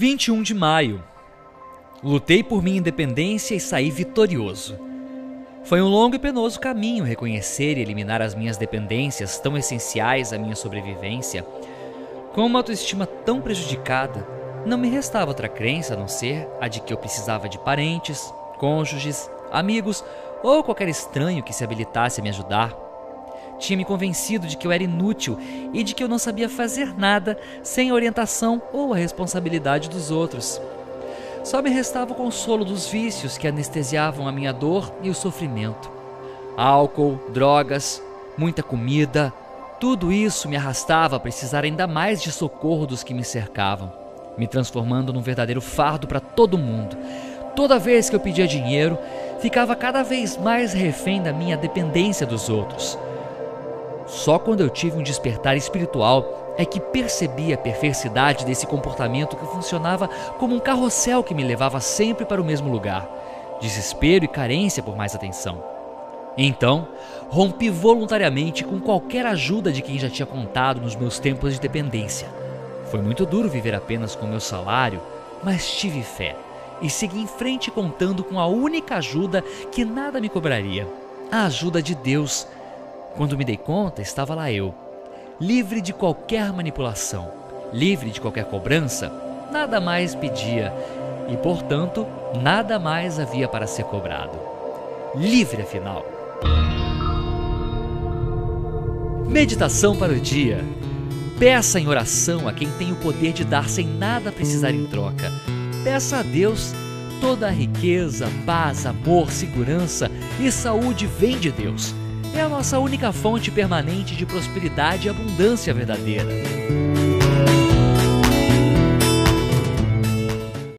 21 de maio. Lutei por minha independência e saí vitorioso. Foi um longo e penoso caminho reconhecer e eliminar as minhas dependências tão essenciais à minha sobrevivência. Com uma autoestima tão prejudicada, não me restava outra crença a não ser a de que eu precisava de parentes, cônjuges, amigos ou qualquer estranho que se habilitasse a me ajudar. Tinha me convencido de que eu era inútil e de que eu não sabia fazer nada sem a orientação ou a responsabilidade dos outros. Só me restava o consolo dos vícios que anestesiavam a minha dor e o sofrimento. Álcool, drogas, muita comida, tudo isso me arrastava a precisar ainda mais de socorro dos que me cercavam, me transformando num verdadeiro fardo para todo mundo. Toda vez que eu pedia dinheiro, ficava cada vez mais refém da minha dependência dos outros. Só quando eu tive um despertar espiritual é que percebi a perversidade desse comportamento que funcionava como um carrossel que me levava sempre para o mesmo lugar desespero e carência por mais atenção. Então, rompi voluntariamente com qualquer ajuda de quem já tinha contado nos meus tempos de dependência. Foi muito duro viver apenas com meu salário, mas tive fé e segui em frente contando com a única ajuda que nada me cobraria: a ajuda de Deus. Quando me dei conta, estava lá eu, livre de qualquer manipulação, livre de qualquer cobrança, nada mais pedia e, portanto, nada mais havia para ser cobrado. Livre, afinal. Meditação para o dia. Peça em oração a quem tem o poder de dar sem nada precisar em troca. Peça a Deus. Toda a riqueza, paz, amor, segurança e saúde vem de Deus é a nossa única fonte permanente de prosperidade e abundância verdadeira.